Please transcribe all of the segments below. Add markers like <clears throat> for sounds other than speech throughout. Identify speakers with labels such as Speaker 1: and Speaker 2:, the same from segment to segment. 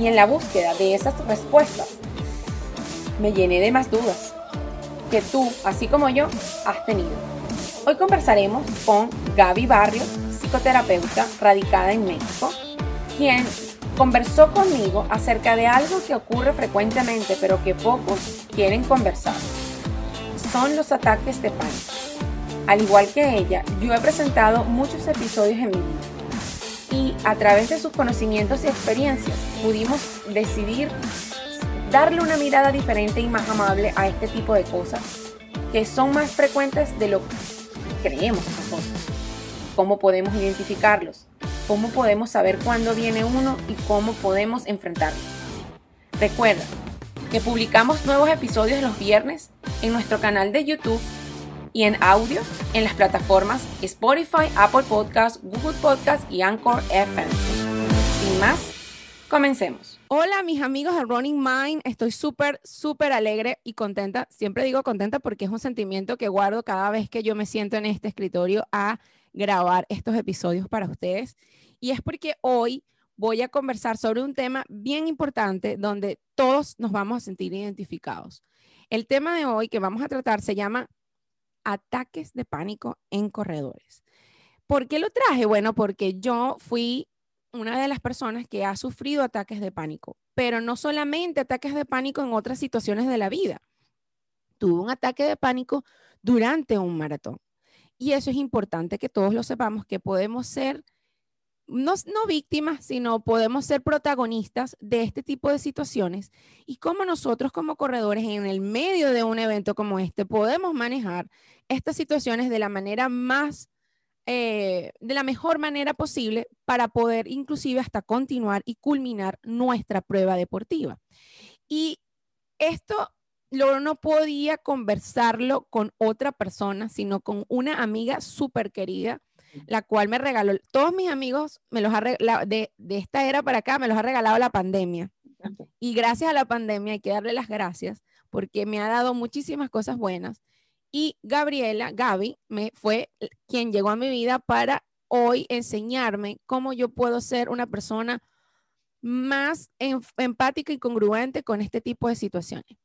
Speaker 1: Y en la búsqueda de esas respuestas, me llené de más dudas que tú, así como yo, has tenido. Hoy conversaremos con Gaby Barrios, psicoterapeuta radicada en México, quien conversó conmigo acerca de algo que ocurre frecuentemente pero que pocos quieren conversar. Son los ataques de pánico. Al igual que ella, yo he presentado muchos episodios en mi vida y a través de sus conocimientos y experiencias pudimos decidir darle una mirada diferente y más amable a este tipo de cosas que son más frecuentes de lo que creemos nosotros. ¿Cómo podemos identificarlos? ¿Cómo podemos saber cuándo viene uno y cómo podemos enfrentarlo? Recuerda que publicamos nuevos episodios los viernes en nuestro canal de YouTube y en audio en las plataformas Spotify, Apple Podcasts, Google Podcasts y Anchor FM. Sin más, comencemos. Hola mis amigos de Running Mind, estoy súper, súper alegre y contenta. Siempre digo contenta porque es un sentimiento que guardo cada vez que yo me siento en este escritorio a grabar estos episodios para ustedes. Y es porque hoy voy a conversar sobre un tema bien importante donde todos nos vamos a sentir identificados. El tema de hoy que vamos a tratar se llama ataques de pánico en corredores. ¿Por qué lo traje? Bueno, porque yo fui una de las personas que ha sufrido ataques de pánico, pero no solamente ataques de pánico en otras situaciones de la vida. Tuve un ataque de pánico durante un maratón. Y eso es importante que todos lo sepamos, que podemos ser no, no, víctimas, sino podemos ser protagonistas de este tipo de situaciones y cómo nosotros como corredores en el medio de un evento como este podemos manejar estas situaciones de la manera más, eh, de la mejor manera posible para poder inclusive hasta continuar y culminar nuestra prueba deportiva. Y esto yo no podía conversarlo con otra persona, sino con una amiga súper querida la cual me regaló, todos mis amigos me los ha de, de esta era para acá, me los ha regalado la pandemia. Y gracias a la pandemia hay que darle las gracias porque me ha dado muchísimas cosas buenas. Y Gabriela, Gaby, me fue quien llegó a mi vida para hoy enseñarme cómo yo puedo ser una persona más empática y congruente con este tipo de situaciones.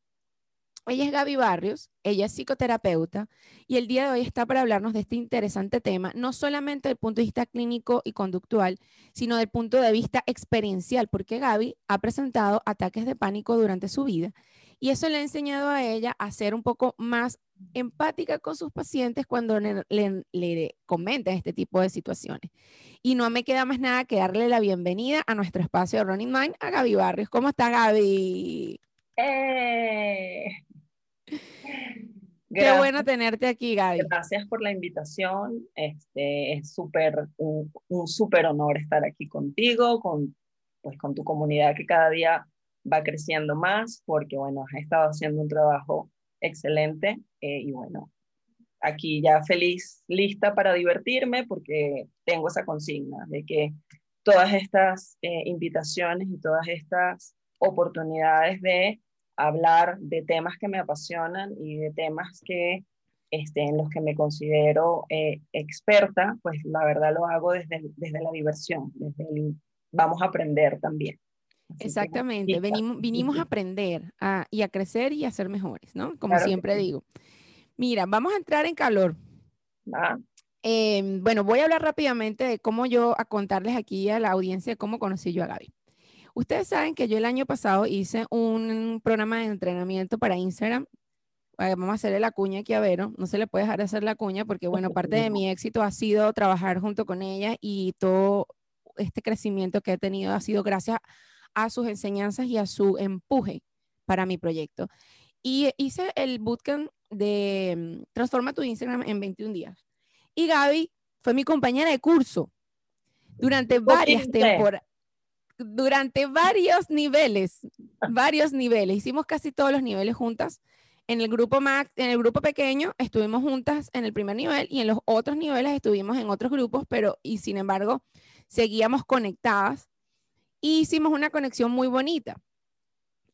Speaker 1: Ella es Gaby Barrios, ella es psicoterapeuta y el día de hoy está para hablarnos de este interesante tema, no solamente desde el punto de vista clínico y conductual, sino del punto de vista experiencial, porque Gaby ha presentado ataques de pánico durante su vida y eso le ha enseñado a ella a ser un poco más empática con sus pacientes cuando le, comentan este tipo de situaciones. Y no me queda más nada que darle la bienvenida a nuestro espacio de Running Mind a Gaby Barrios. ¿Cómo está Gaby?
Speaker 2: Eh,
Speaker 1: Qué bueno tenerte aquí, Gaby.
Speaker 2: Gracias por la invitación. Este, es súper un, un súper honor estar aquí contigo, con, pues, con tu comunidad que cada día va creciendo más, porque bueno, has estado haciendo un trabajo excelente eh, y bueno, aquí ya feliz, lista para divertirme, porque tengo esa consigna de que todas estas eh, invitaciones y todas estas oportunidades de hablar de temas que me apasionan y de temas que este, en los que me considero eh, experta, pues la verdad lo hago desde, desde la diversión, desde vamos a aprender también.
Speaker 1: Exactamente, venimos, vinimos a aprender y a crecer y a ser mejores, ¿no? Como siempre digo. Mira, vamos a entrar en calor. Em, bueno, voy a hablar rápidamente de cómo yo, a contarles aquí a la audiencia cómo conocí yo a Gaby. Ustedes saben que yo el año pasado hice un programa de entrenamiento para Instagram. Vamos a hacerle la cuña aquí a Vero. No se le puede dejar de hacer la cuña porque, bueno, parte de mi <laughs> éxito ha sido trabajar junto con ella y todo este crecimiento que he tenido ha sido gracias a sus enseñanzas y a su empuje para mi proyecto. Y hice el bootcamp de mm, Transforma tu Instagram en 21 días. Y Gaby fue mi compañera de curso durante varias temporadas durante varios niveles, varios niveles. Hicimos casi todos los niveles juntas. En el grupo max, en el grupo pequeño estuvimos juntas en el primer nivel y en los otros niveles estuvimos en otros grupos, pero y sin embargo seguíamos conectadas y hicimos una conexión muy bonita.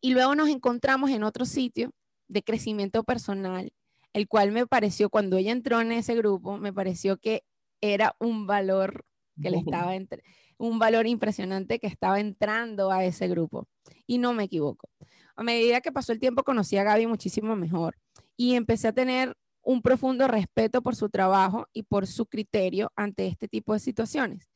Speaker 1: Y luego nos encontramos en otro sitio de crecimiento personal, el cual me pareció cuando ella entró en ese grupo, me pareció que era un valor que le estaba entre, un valor impresionante que estaba entrando a ese grupo. Y no me equivoco. A medida que pasó el tiempo, conocí a Gaby muchísimo mejor y empecé a tener un profundo respeto por su trabajo y por su criterio ante este tipo de situaciones.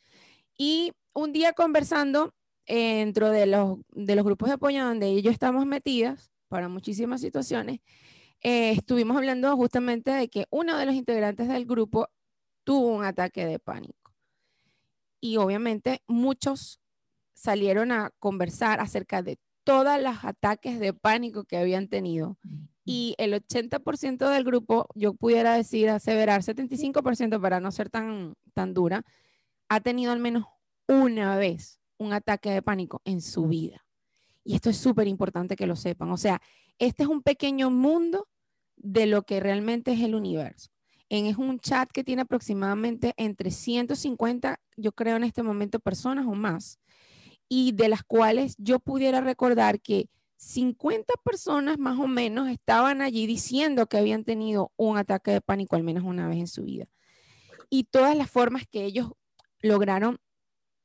Speaker 1: Y un día conversando eh, dentro de los, de los grupos de apoyo donde ellos estamos metidas para muchísimas situaciones, eh, estuvimos hablando justamente de que uno de los integrantes del grupo tuvo un ataque de pánico y obviamente muchos salieron a conversar acerca de todos los ataques de pánico que habían tenido. Y el 80% del grupo, yo pudiera decir, aseverar 75% para no ser tan, tan dura, ha tenido al menos una vez un ataque de pánico en su vida. Y esto es súper importante que lo sepan. O sea, este es un pequeño mundo de lo que realmente es el universo es un chat que tiene aproximadamente entre 150, yo creo en este momento, personas o más, y de las cuales yo pudiera recordar que 50 personas más o menos estaban allí diciendo que habían tenido un ataque de pánico al menos una vez en su vida. Y todas las formas que ellos lograron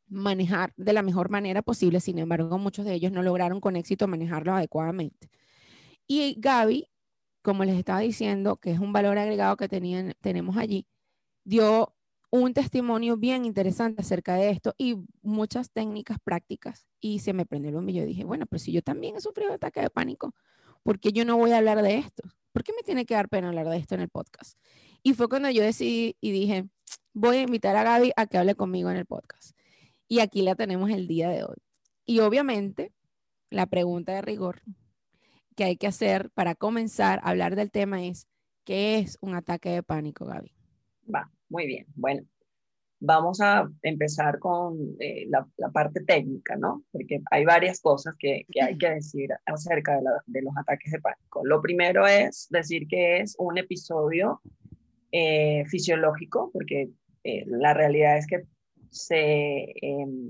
Speaker 1: manejar de la mejor manera posible, sin embargo, muchos de ellos no lograron con éxito manejarlo adecuadamente. Y Gaby como les estaba diciendo, que es un valor agregado que tenían, tenemos allí, dio un testimonio bien interesante acerca de esto y muchas técnicas prácticas. Y se me prendió el bombillo yo dije, bueno, pero si yo también he sufrido ataque de pánico, ¿por qué yo no voy a hablar de esto? ¿Por qué me tiene que dar pena hablar de esto en el podcast? Y fue cuando yo decidí y dije, voy a invitar a Gaby a que hable conmigo en el podcast. Y aquí la tenemos el día de hoy. Y obviamente, la pregunta de rigor, que hay que hacer para comenzar a hablar del tema es, ¿qué es un ataque de pánico, Gaby?
Speaker 2: Va, muy bien. Bueno, vamos a empezar con eh, la, parte técnica, ¿no? Porque hay varias cosas que, hay que decir acerca de, los ataques de pánico. Lo primero es decir que es un episodio eh, fisiológico, porque eh, la realidad es que se,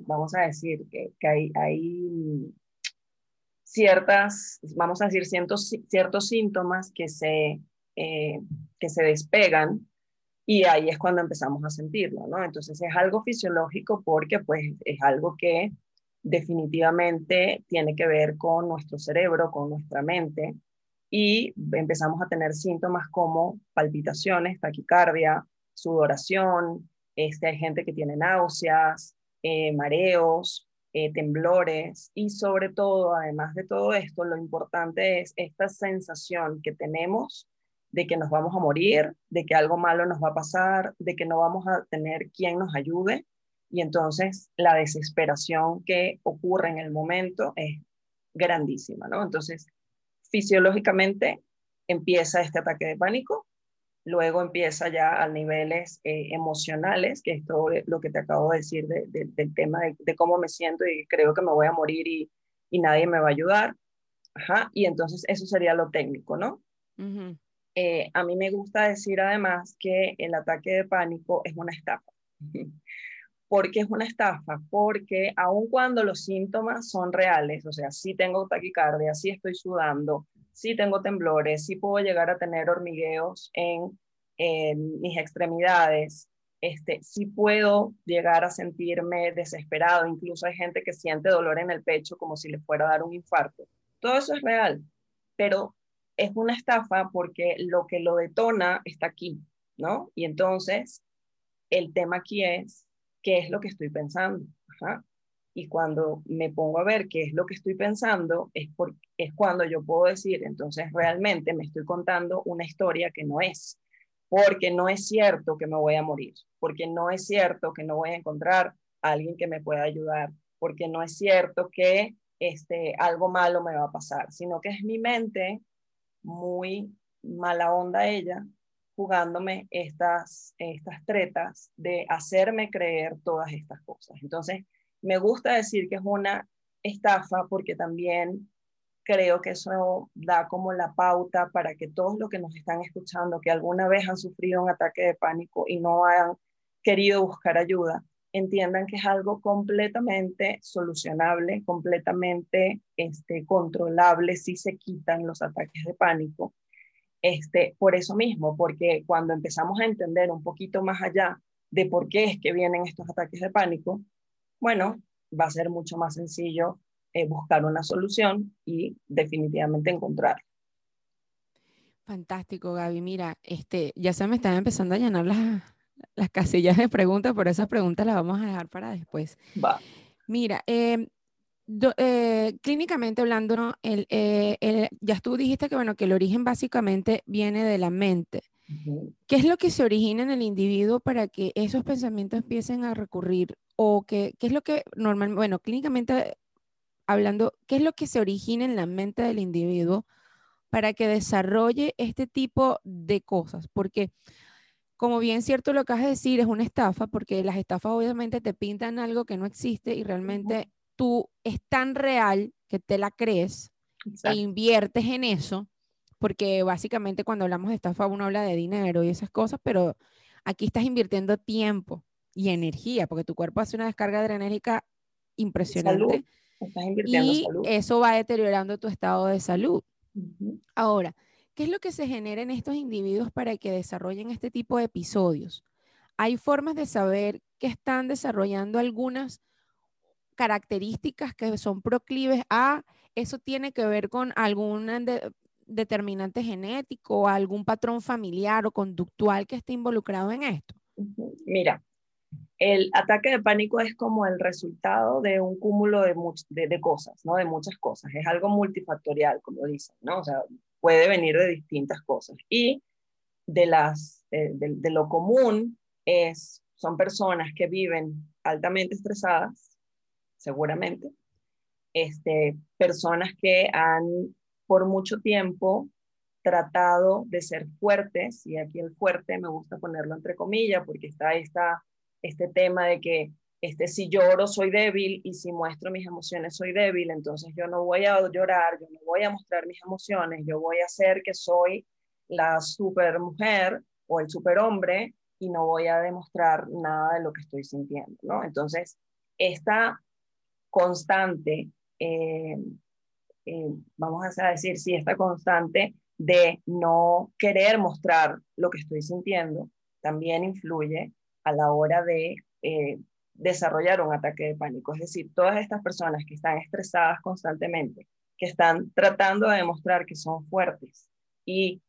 Speaker 2: vamos a decir que, que hay, hay ciertas, vamos a decir, ciertos, ciertos síntomas que se, eh, que se despegan y ahí es cuando empezamos a sentirlo, ¿no? Entonces es algo fisiológico porque pues es algo que definitivamente tiene que ver con nuestro cerebro, con nuestra mente y empezamos a tener síntomas como palpitaciones, taquicardia, sudoración, este, hay gente que tiene náuseas, eh, mareos, eh, temblores y sobre todo, además de todo esto, lo importante es esta sensación que tenemos de que nos vamos a morir, de que algo malo nos va a pasar, de que no vamos a tener quien nos ayude y entonces la desesperación que ocurre en el momento es grandísima, ¿no? Entonces, fisiológicamente empieza este ataque de pánico luego empieza ya a niveles eh, emocionales, que es todo lo que te acabo de decir del tema de, cómo me siento y creo que me voy a morir y, nadie me va a ayudar. Ajá, y entonces eso sería lo técnico, ¿no? Eh, a mí me gusta decir además que el ataque de pánico es una estafa. <laughs> ¿Por qué es una estafa? Porque aun cuando los síntomas son reales, o sea, si tengo taquicardia, si estoy sudando, sí tengo temblores, sí puedo llegar a tener hormigueos en, mis extremidades, este, sí puedo llegar a sentirme desesperado, incluso hay gente que siente dolor en el pecho como si le fuera a dar un infarto. Todo eso es real, pero es una estafa porque lo que lo detona está aquí, ¿no? Y entonces el tema aquí es, ¿qué es lo que estoy pensando? Ajá. Y cuando me pongo a ver qué es lo que estoy pensando, es, por, es cuando yo puedo decir, entonces realmente me estoy contando una historia que no es, porque no es cierto que me voy a morir, porque no es cierto que no voy a encontrar a alguien que me pueda ayudar, porque no es cierto que este, algo malo me va a pasar, sino que es mi mente muy mala onda ella, jugándome estas, estas tretas de hacerme creer todas estas cosas. Entonces, me gusta decir que es una estafa porque también creo que eso da como la pauta para que todos los que nos están escuchando, que alguna vez han sufrido un ataque de pánico y no han querido buscar ayuda, entiendan que es algo completamente solucionable, completamente este, controlable si se quitan los ataques de pánico. Este, por eso mismo, porque cuando empezamos a entender un poquito más allá de por qué es que vienen estos ataques de pánico, bueno, va a ser mucho más sencillo eh, buscar una solución y definitivamente encontrarla.
Speaker 1: Fantástico, Gaby. Mira, este, ya se me están empezando a llenar las, las casillas de preguntas, pero esas preguntas las vamos a dejar para después.
Speaker 2: Va.
Speaker 1: Mira, em, eh, clínicamente hablando, eh, el, ya tú dijiste que, bueno, que el origen básicamente viene de la mente. ¿Qué es lo que se origina en el individuo para que esos pensamientos empiecen a recurrir? ¿O qué, qué es lo que normalmente, bueno, clínicamente hablando, qué es lo que se origina en la mente del individuo para que desarrolle este tipo de cosas? Porque como bien cierto lo que has de decir, es una estafa, porque las estafas obviamente te pintan algo que no existe y realmente tú es tan real que te la crees e inviertes en eso, porque básicamente cuando hablamos de estafa uno habla de dinero y esas cosas, pero aquí estás invirtiendo tiempo y energía, porque tu cuerpo hace una descarga adrenérgica impresionante. y eso va deteriorando tu estado de salud. Ahora, ¿Qué es lo que se genera en estos individuos para que desarrollen este tipo de episodios? Hay formas de saber que están desarrollando algunas características que son proclives a, eso tiene que ver con algún determinante genético, algún patrón familiar o conductual que esté involucrado en esto.
Speaker 2: Mira, el ataque de pánico es como el resultado de un cúmulo de, de, cosas, ¿no? De muchas cosas. Es algo multifactorial, como dicen, ¿no? O sea, puede venir de distintas cosas. Y de, las, eh, de, lo común es, son personas que viven altamente estresadas, seguramente, este, personas que han por mucho tiempo tratado de ser fuertes, y aquí el fuerte me gusta ponerlo entre comillas, porque está esta, este tema de que este, si lloro soy débil y si muestro mis emociones soy débil, entonces yo no voy a llorar, yo no voy a mostrar mis emociones, yo voy a hacer que soy la super mujer o el super hombre y no voy a demostrar nada de lo que estoy sintiendo, ¿no? Entonces, esta constante, eh, eh, vamos a decir, sí, esta constante de no querer mostrar lo que estoy sintiendo, también influye a la hora de eh, desarrollar un ataque de pánico. Es decir, todas estas personas que están estresadas constantemente, que están tratando de demostrar que son fuertes y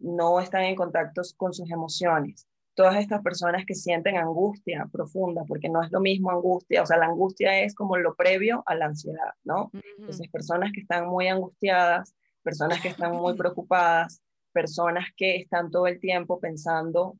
Speaker 2: no están en contacto con sus emociones. Todas estas personas que sienten angustia profunda, porque no es lo mismo angustia, o sea, la angustia es como lo previo a la ansiedad, ¿no? Entonces, personas que están muy angustiadas, personas que están muy <laughs> preocupadas, personas que están todo el tiempo pensando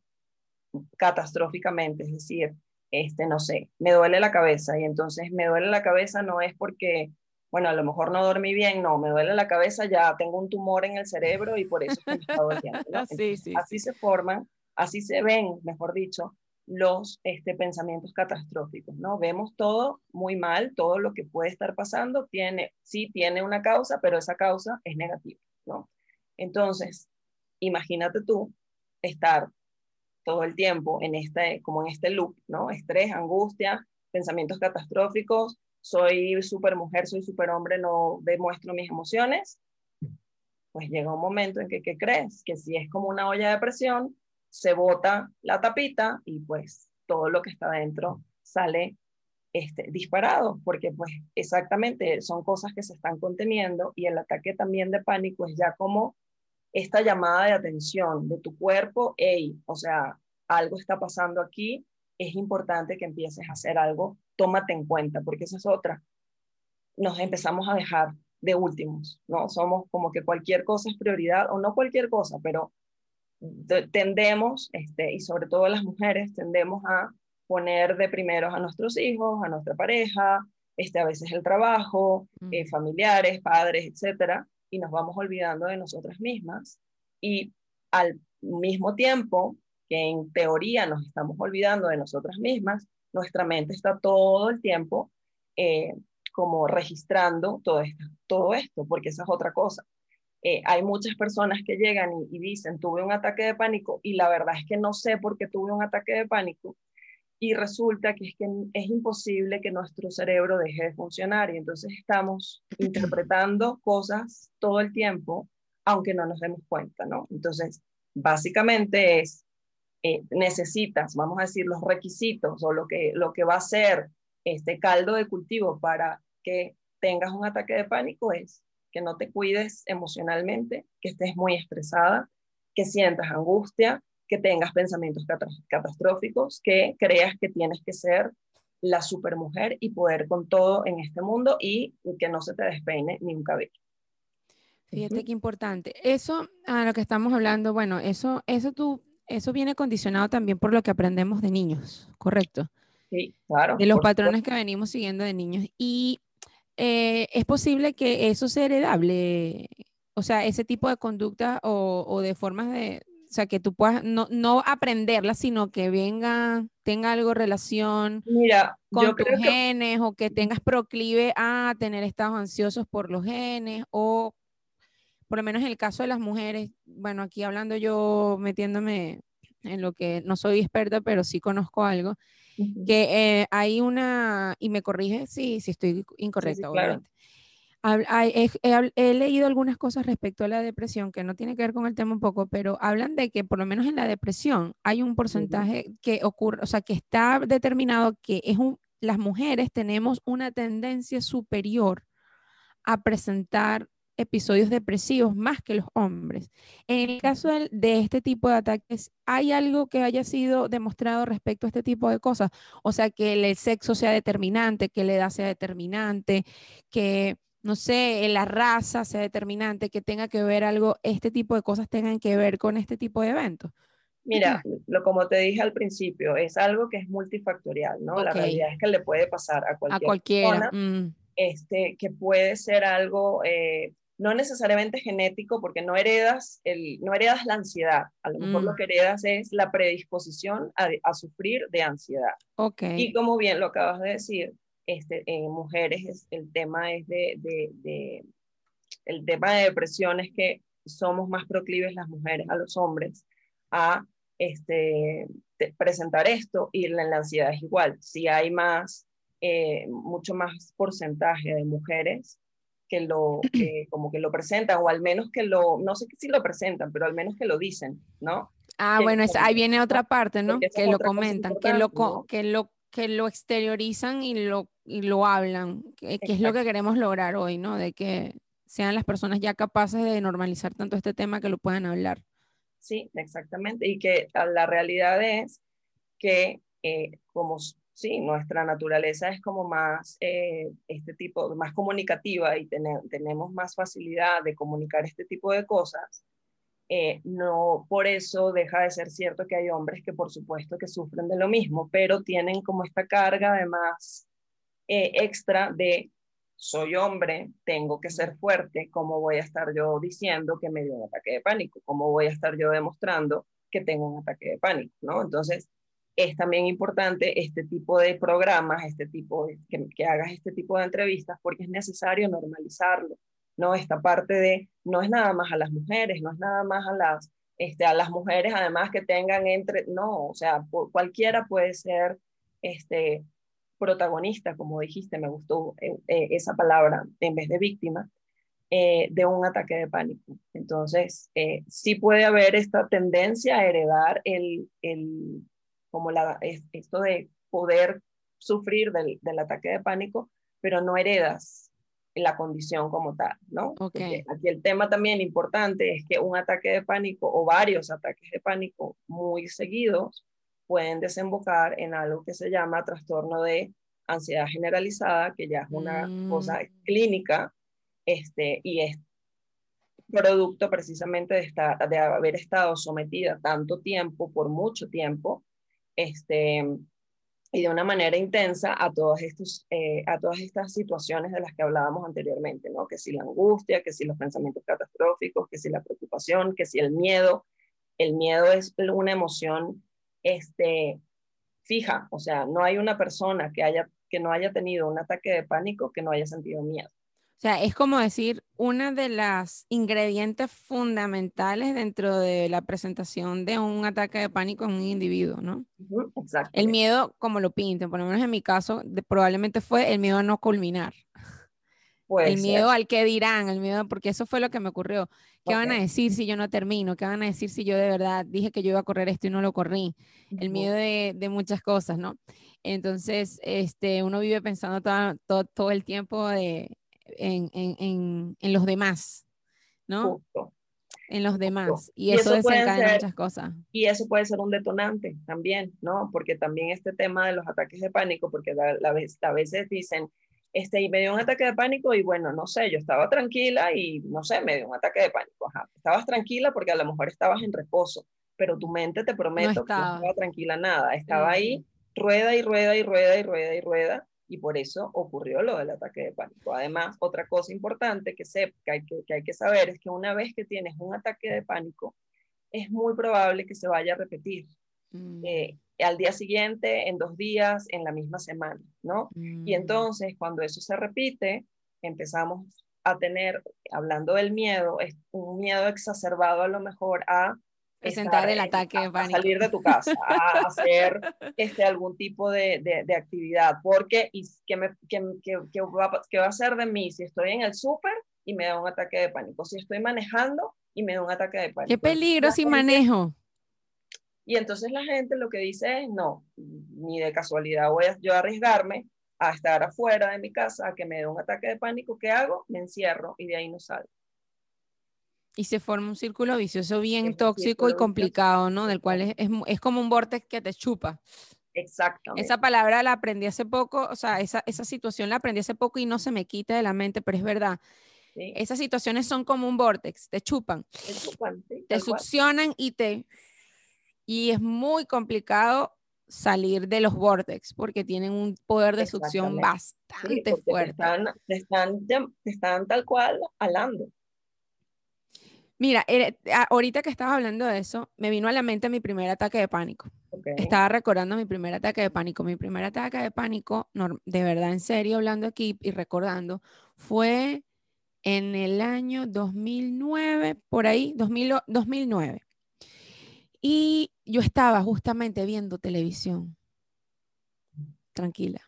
Speaker 2: catastróficamente, es decir, este, no sé, me duele la cabeza y entonces me duele la cabeza no es porque, bueno, a lo mejor no dormí bien, no, me duele la cabeza, ya tengo un tumor en el cerebro y por eso me está doliendo. <laughs> así se forman, así se ven, mejor dicho, los este, pensamientos catastróficos, ¿no? Vemos todo muy mal, todo lo que puede estar pasando tiene, sí tiene una causa, pero esa causa es negativa, ¿no? Entonces, imagínate tú estar todo el tiempo en este, como en este loop, ¿no? Estrés, angustia, pensamientos catastróficos, soy super mujer, soy super hombre, no demuestro mis emociones, pues llega un momento en que, ¿qué crees? Que si es como una olla de presión, se bota la tapita y pues todo lo que está dentro sale este, disparado, porque pues exactamente son cosas que se están conteniendo y el ataque también de pánico es ya como esta llamada de atención de tu cuerpo, hey, o sea, algo está pasando aquí, es importante que empieces a hacer algo, tómate en cuenta, porque esa es otra. Nos empezamos a dejar de últimos, ¿no? Somos como que cualquier cosa es prioridad, o no cualquier cosa, pero tendemos, este, y sobre todo las mujeres, tendemos a poner de primeros a nuestros hijos, a nuestra pareja, este, a veces el trabajo, eh, familiares, padres, etcétera, y nos vamos olvidando de nosotras mismas y al mismo tiempo que en teoría nos estamos olvidando de nosotras mismas, nuestra mente está todo el tiempo eh, como registrando todo esto, todo esto, porque esa es otra cosa. Eh, hay muchas personas que llegan y, dicen, tuve un ataque de pánico y la verdad es que no sé por qué tuve un ataque de pánico y resulta que es que es imposible que nuestro cerebro deje de funcionar y entonces estamos <clears throat> interpretando cosas todo el tiempo aunque no nos demos cuenta, ¿no? Entonces, básicamente es, eh, necesitas, vamos a decir, los requisitos o lo que, lo que va a ser este caldo de cultivo para que tengas un ataque de pánico es que no te cuides emocionalmente, que estés muy estresada, que sientas angustia, que tengas pensamientos catastróficos, que creas que tienes que ser la supermujer y poder con todo en este mundo y que no se te despeine ni un cabello.
Speaker 1: Fíjate qué importante. Eso, a lo que estamos hablando, bueno, eso, eso tú, eso viene condicionado también por lo que aprendemos de niños, ¿correcto?
Speaker 2: Sí, claro.
Speaker 1: De los patrones que venimos siguiendo de niños. Y eh, es posible que eso sea heredable, o sea, ese tipo de conducta o, de formas de, o sea, que tú puedas no, no aprenderla, sino que venga, tenga algo relación
Speaker 2: Mira,
Speaker 1: con tus genes o que tengas proclive a tener estados ansiosos por los genes o por lo menos en el caso de las mujeres, bueno, aquí hablando yo metiéndome en lo que no soy experta, pero sí conozco algo, que eh, hay una, y me corrige si, si estoy incorrecta, obviamente. He, leído algunas cosas respecto a la depresión que no tiene que ver con el tema un poco, pero hablan de que por lo menos en la depresión hay un porcentaje que ocurre, o sea, que está determinado que es un, las mujeres tenemos una tendencia superior a presentar episodios depresivos más que los hombres. En el caso de, este tipo de ataques, ¿hay algo que haya sido demostrado respecto a este tipo de cosas? O sea, que el sexo sea determinante, que la edad sea determinante, que, no sé, la raza sea determinante, que tenga que ver algo, este tipo de cosas tengan que ver con este tipo de eventos.
Speaker 2: Mira, lo, como te dije al principio, es algo que es multifactorial, ¿no? La realidad es que le puede pasar a cualquier a cualquiera. Persona, mm. este, que puede ser algo eh, no necesariamente genético, porque no heredas, el, no heredas la ansiedad. A lo mejor lo mm. que heredas es la predisposición a, sufrir de ansiedad.
Speaker 1: Okay.
Speaker 2: Y como bien lo acabas de decir, este, en mujeres el tema es de, de, el tema de depresión es que somos más proclives las mujeres a los hombres a este, presentar esto y la, la, ansiedad es igual. Si hay más, eh, mucho más porcentaje de mujeres que lo, <clears throat> que como que lo presentan, o al menos que lo, no sé si lo presentan, pero al menos que lo dicen, ¿no?
Speaker 1: Ah, bueno, ahí viene otra parte, ¿no? Que lo comentan, que lo, que lo, que lo exteriorizan y lo, y lo hablan, que, es lo que queremos lograr hoy, ¿no? De que sean las personas ya capaces de normalizar tanto este tema que lo puedan hablar.
Speaker 2: Sí, exactamente. Y que la realidad es que eh, como sí, nuestra naturaleza es como más, eh, este tipo, más comunicativa y tenemos más facilidad de comunicar este tipo de cosas, eh, no por eso deja de ser cierto que hay hombres que por supuesto que sufren de lo mismo, pero tienen como esta carga además eh, extra de soy hombre, tengo que ser fuerte, ¿cómo voy a estar yo diciendo que me dio un ataque de pánico? ¿Cómo voy a estar yo demostrando que tengo un ataque de pánico? ¿no? Entonces, es también importante este tipo de programas, este tipo de, que, hagas este tipo de entrevistas, porque es necesario normalizarlo, ¿no? Esta parte de, no es nada más a las mujeres, no es nada más a las, este, a las mujeres además que tengan entre, no, o sea, cualquiera puede ser, este, protagonista, como dijiste, me gustó eh, eh, esa palabra, en vez de víctima, eh, de un ataque de pánico. Entonces, sí puede haber esta tendencia a heredar el, el como la, esto de poder sufrir del, del, ataque de pánico, pero no heredas la condición como tal, ¿no?
Speaker 1: Okay.
Speaker 2: Aquí el tema también importante es que un ataque de pánico o varios ataques de pánico muy seguidos pueden desembocar en algo que se llama trastorno de ansiedad generalizada, que ya es una mm. cosa clínica, este, y es producto precisamente de, estar, de haber estado sometida tanto tiempo, por mucho tiempo, este, y de una manera intensa a, todos estos, eh, a todas estas situaciones de las que hablábamos anteriormente, ¿no? Que si la angustia, que si los pensamientos catastróficos, que si la preocupación, que si el miedo. El miedo es una emoción este, fija, o sea, no hay una persona que haya que no haya tenido un ataque de pánico que no haya sentido miedo.
Speaker 1: Sea, es como decir, una de las ingredientes fundamentales dentro de la presentación de un ataque de pánico en un individuo, ¿no?
Speaker 2: Exacto.
Speaker 1: El miedo, como lo pinten, por lo menos en mi caso, probablemente fue el miedo a no culminar. <laughs> el miedo al que dirán, el miedo, porque eso fue lo que me ocurrió. ¿Qué van a decir si yo no termino? ¿Qué van a decir si yo de verdad dije que yo iba a correr esto y no lo corrí? El miedo de, de, muchas cosas, ¿no? Entonces, este, uno vive pensando todo, todo, el tiempo de, en, en, en, los demás, ¿no? En los demás. Y, eso, desencadena muchas cosas.
Speaker 2: Y eso puede ser un detonante también, ¿no? Porque también este tema de los ataques de pánico, porque la, la, a veces dicen, este, y me dio un ataque de pánico y bueno, no sé, yo estaba tranquila y no sé, me dio un ataque de pánico. Ajá. Estabas tranquila porque a lo mejor estabas en reposo, pero tu mente, te prometo, que no estaba tranquila nada. Estaba ahí, rueda y rueda y rueda y rueda y rueda, y por eso ocurrió lo del ataque de pánico. Además, otra cosa importante que, sé, que, hay, que, que hay que saber es que una vez que tienes un ataque de pánico, es muy probable que se vaya a repetir. Mm. Eh, al día siguiente, en dos días, en la misma semana, ¿no? Y mm. entonces, cuando eso se repite, empezamos a tener, hablando del miedo, es un miedo exacerbado a lo mejor a
Speaker 1: presentar el ataque
Speaker 2: de pánico. A salir de tu casa, a hacer <laughs> este, algún tipo de, de, actividad, porque y ¿qué, me, qué, qué, va, ¿qué va a hacer de mí si estoy en el súper y me da un ataque de pánico? Si estoy manejando y me da un ataque de pánico.
Speaker 1: ¿Qué peligro si manejo?
Speaker 2: Y entonces la gente lo que dice es, no, ni de casualidad voy a yo arriesgarme a estar afuera de mi casa, a que me dé un ataque de pánico, ¿qué hago? Me encierro y de ahí no salgo.
Speaker 1: Y se forma un círculo vicioso bien tóxico y complicado, ¿no? Del cual es, es, como un vortex que te chupa.
Speaker 2: Exactamente.
Speaker 1: Esa palabra la aprendí hace poco, o sea, esa, esa situación la aprendí hace poco y no se me quita de la mente, pero es verdad. Esas situaciones son como un vortex, te chupan, te, chupan, te succionan y te y es muy complicado salir de los vortex porque tienen un poder de succión bastante fuerte.
Speaker 2: Te están, están, tal cual alando.
Speaker 1: Mira, eh, ahorita que estabas hablando de eso, me vino a la mente mi primer ataque de pánico. Estaba recordando mi primer ataque de pánico. Mi primer ataque de pánico, de verdad, en serio, hablando aquí y recordando, fue en el año 2009, por ahí, 2009. Y yo estaba justamente viendo televisión, tranquila.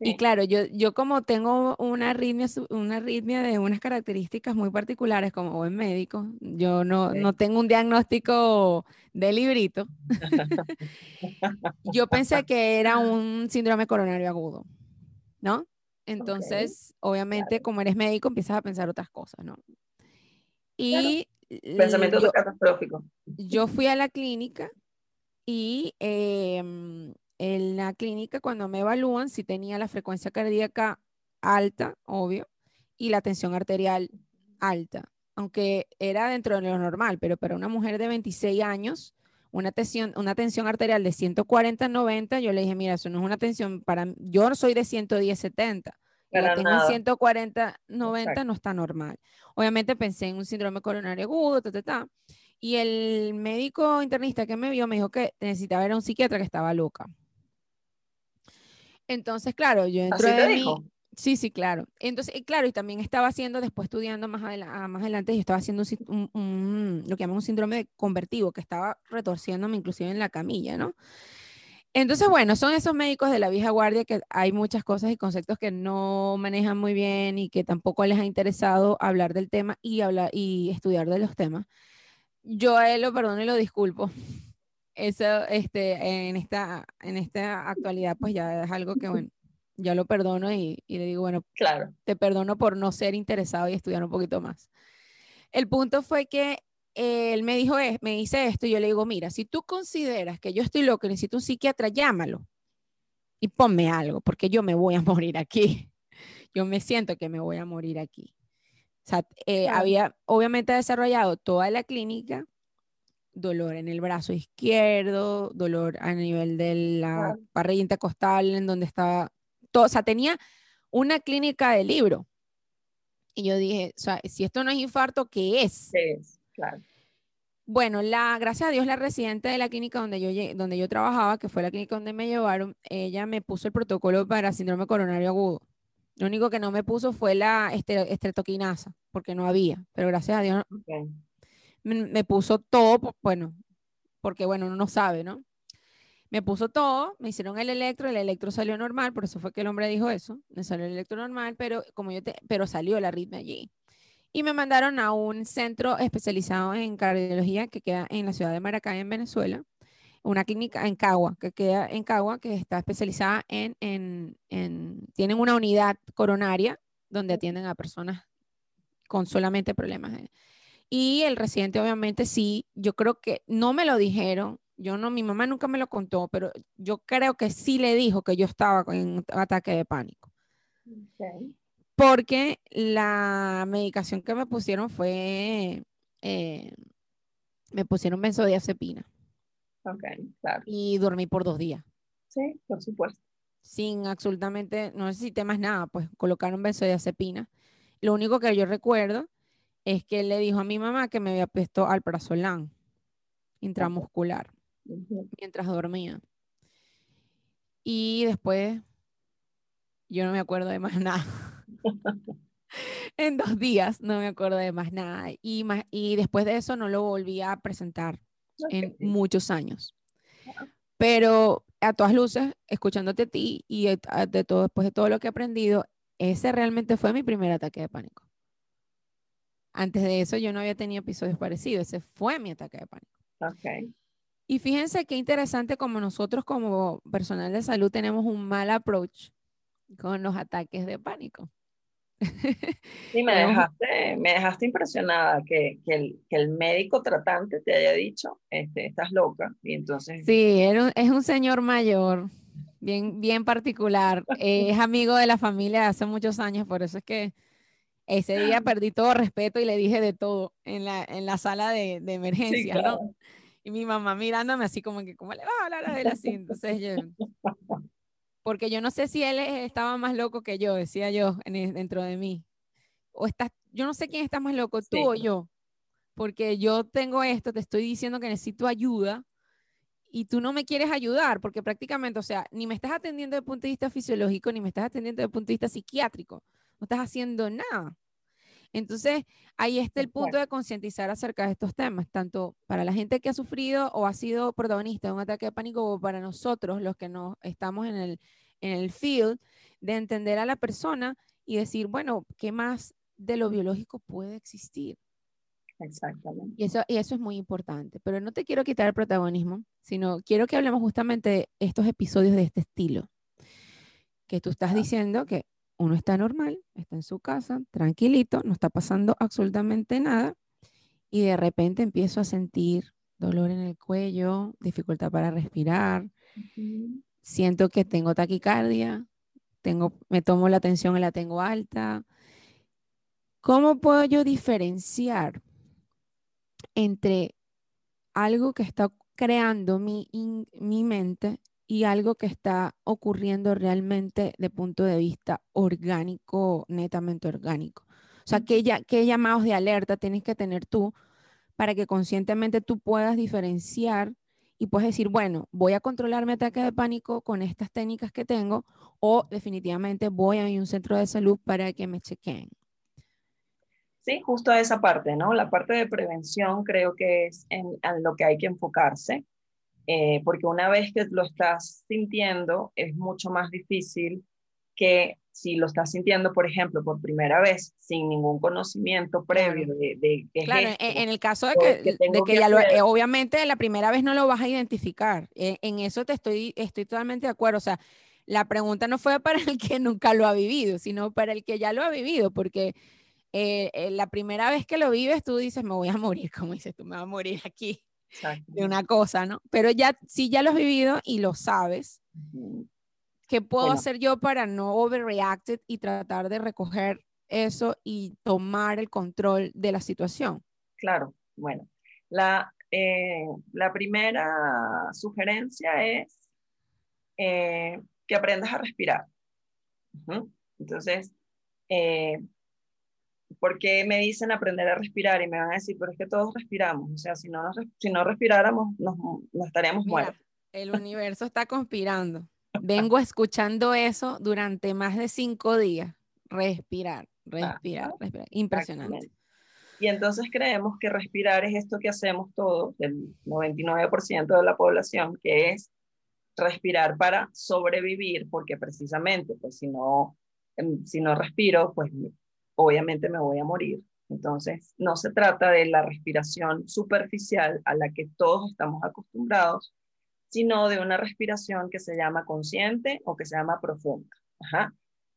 Speaker 1: Y claro, yo, yo como tengo una arritmia, una arritmia de unas características muy particulares como buen médico, yo no, no tengo un diagnóstico de librito. <laughs> yo pensé que era un síndrome coronario agudo, ¿no? Entonces, obviamente, como eres médico, empiezas a pensar otras cosas, ¿no? Y
Speaker 2: Pensamiento catastrófico.
Speaker 1: Yo fui a la clínica y em, en la clínica cuando me evalúan si tenía la frecuencia cardíaca alta, obvio, y la tensión arterial alta, aunque era dentro de lo normal, pero para una mujer de 26 años, una tensión, una tensión arterial de 140 90, yo le dije, mira, eso no es una tensión para yo soy de 110 70 la tengo en 140, 90, no está normal. Obviamente pensé en un síndrome coronario agudo, ta, ta, ta. Y el médico internista que me vio me dijo que necesitaba ver a un psiquiatra que estaba loca. Entonces, claro, yo entro
Speaker 2: de mí.
Speaker 1: Sí, sí, claro. Entonces, claro, y también estaba haciendo, después estudiando más, ah, más adelante, yo estaba haciendo un, lo que llaman un síndrome convertido, que estaba retorciéndome inclusive en la camilla, ¿no? Entonces, bueno, son esos médicos de la vieja guardia que hay muchas cosas y conceptos que no manejan muy bien y que tampoco les ha interesado hablar del tema y, hablar, y estudiar de los temas. Yo a él lo perdono y lo disculpo. Eso, este, en esta, en esta actualidad, pues ya es algo que, bueno, ya lo perdono y, y le digo, bueno,
Speaker 2: claro.
Speaker 1: te perdono por no ser interesado y estudiar un poquito más. El punto fue que él me dijo, me dice esto, y yo le digo, mira, si tú consideras que yo estoy loco y necesito un psiquiatra, llámalo y ponme algo, porque yo me voy a <laughs> morir aquí. Yo me siento que me voy a morir aquí. O sea, eh, había obviamente desarrollado toda la clínica, dolor en el brazo izquierdo, dolor a nivel de la parrilla intercostal, en donde estaba todo, o sea, tenía una clínica de libro. Y yo dije, o sea, si esto no es infarto, ¿qué es?
Speaker 2: ¿Qué es? Claro.
Speaker 1: bueno, la, gracias a Dios, la residente de la clínica donde yo, donde yo trabajaba, que fue la clínica donde me llevaron, ella me puso el protocolo para síndrome coronario agudo. Lo único que no me puso fue la estreptoquinasa, porque no había, pero gracias a Dios me, puso todo, bueno, porque bueno, uno no sabe, ¿no? Me puso todo, me hicieron el electro, el electro salió normal, por eso fue que el hombre dijo eso, me salió el electro normal, pero como yo te, pero salió la ritmo allí. Y me mandaron a un centro especializado en cardiología que queda en la ciudad de Maracay, en Venezuela, una clínica en Cagua, que queda en Cagua, que está especializada en, en, en, tienen una unidad coronaria donde atienden a personas con solamente problemas. Y el residente obviamente sí, yo creo que no me lo dijeron, yo no, mi mamá nunca me lo contó, pero yo creo que sí le dijo que yo estaba en ataque de pánico. Porque la medicación que me pusieron fue, eh, me pusieron benzodiazepina.
Speaker 2: Ok, claro.
Speaker 1: Y dormí por dos días.
Speaker 2: Sí, por supuesto.
Speaker 1: Sin absolutamente, no necesité más nada, pues colocaron benzodiazepina. Lo único que yo recuerdo es que él le dijo a mi mamá que me había puesto alprazolam intramuscular mientras dormía. Y después yo no me acuerdo de más <laughs> nada. <laughs> en dos días no me acuerdo de más nada. Y, más, y después de eso no lo volví a presentar en muchos años. Pero a todas luces, escuchándote a ti y de, todo, después de todo lo que he aprendido, ese realmente fue mi primer ataque de pánico. Antes de eso yo no había tenido episodios parecidos, ese fue mi ataque de pánico.
Speaker 2: Okay.
Speaker 1: Y fíjense qué interesante como nosotros como personal de salud tenemos un mal approach con los ataques de pánico. <laughs>
Speaker 2: Sí, me dejaste, me dejaste impresionada que, que, el, que, el, médico tratante te haya dicho, este, estás loca, y entonces...
Speaker 1: Sí, es un señor mayor, bien, bien particular, <laughs> es amigo de la familia de hace muchos años, por eso es que ese día perdí todo respeto y le dije de todo en la, en la sala de, de emergencia, ¿no? Y mi mamá mirándome así como que, ¿cómo le va a hablar a él así? Entonces yo, porque yo no sé si él estaba más loco que yo, decía yo en, dentro de mí. O estás, yo no sé quién está más loco, tú o yo, porque yo tengo esto, te estoy diciendo que necesito ayuda y tú no me quieres ayudar, porque prácticamente, o sea, ni me estás atendiendo desde el punto de vista fisiológico, ni me estás atendiendo desde el punto de vista psiquiátrico, no estás haciendo nada. Entonces, ahí está el punto de concientizar acerca de estos temas, tanto para la gente que ha sufrido o ha sido protagonista de un ataque de pánico, como para nosotros, los que no estamos en el, en el field, de entender a la persona y decir, bueno, ¿qué más de lo biológico puede existir?
Speaker 2: Exactamente.
Speaker 1: Y eso, y eso es muy importante. Pero no te quiero quitar el protagonismo, sino quiero que hablemos justamente de estos episodios de este estilo. Que tú estás diciendo que uno está normal, está en su casa, tranquilito, no está pasando absolutamente nada, y de repente empiezo a sentir dolor en el cuello, dificultad para respirar, siento que tengo taquicardia, tengo, me tomo la tensión y la tengo alta. ¿Cómo puedo yo diferenciar entre algo que está creando mi, mi mente y algo que está ocurriendo realmente de punto de vista orgánico, netamente orgánico. O sea, ¿qué, ya, qué llamados de alerta tienes que tener tú para que conscientemente tú puedas diferenciar y puedes decir, bueno, voy a controlar mi ataque de pánico con estas técnicas que tengo o definitivamente voy a un centro de salud para que me chequen.
Speaker 2: Sí, justo a esa parte, ¿no? La parte de prevención creo que es en, en lo que hay que enfocarse. Eh, porque una vez que lo estás sintiendo, es mucho más difícil que si lo estás sintiendo, por ejemplo, por primera vez, sin ningún conocimiento previo de, de,
Speaker 1: Claro, en, el caso de que, de que, ya lo, eh, obviamente la primera vez no lo vas a identificar. Eh, en eso te estoy, estoy totalmente de acuerdo. O sea, la pregunta no fue para el que nunca lo ha vivido, sino para el que ya lo ha vivido, porque la primera vez que lo vives, tú dices, me voy a morir, <laughs> como dices tú, me voy a morir aquí de una cosa, ¿no? Pero ya, si ya lo has vivido y lo sabes, ¿qué puedo hacer yo para no overreact y tratar de recoger eso y tomar el control de la situación?
Speaker 2: Claro, bueno, la, eh, la primera sugerencia es eh, que aprendas a respirar. Entonces, eh, porque me dicen aprender a respirar y me van a decir, pero es que todos respiramos, o sea, si no, si no respiráramos, nos, estaríamos muertos.
Speaker 1: El <laughs> universo está conspirando. Vengo escuchando eso durante más de cinco días. Respirar, respirar, respirar. Impresionante.
Speaker 2: Y entonces creemos que respirar es esto que hacemos todos, el 99% de la población, que es respirar para sobrevivir, porque precisamente, pues si no, em, si no respiro, pues obviamente me voy a morir. Entonces, no se trata de la respiración superficial a la que todos estamos acostumbrados, sino de una respiración que se llama consciente o que se llama profunda.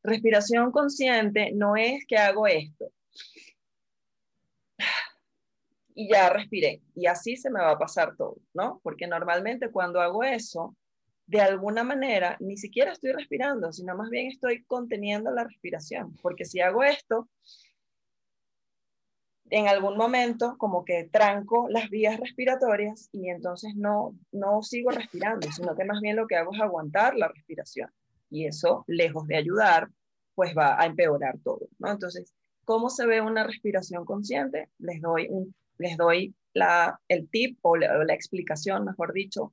Speaker 2: Respiración consciente no es que hago esto y ya respiré y así se me va a pasar todo, ¿no? Porque normalmente cuando hago eso, de alguna manera ni siquiera estoy respirando, sino más bien estoy conteniendo la respiración, porque si hago esto, en algún momento como que tranco las vías respiratorias y entonces no, no sigo respirando, sino que más bien lo que hago es aguantar la respiración. Y eso, lejos de ayudar, pues va a empeorar todo, ¿no? Entonces, ¿cómo se ve una respiración consciente? Les doy, les doy la, el tip o la explicación, mejor dicho,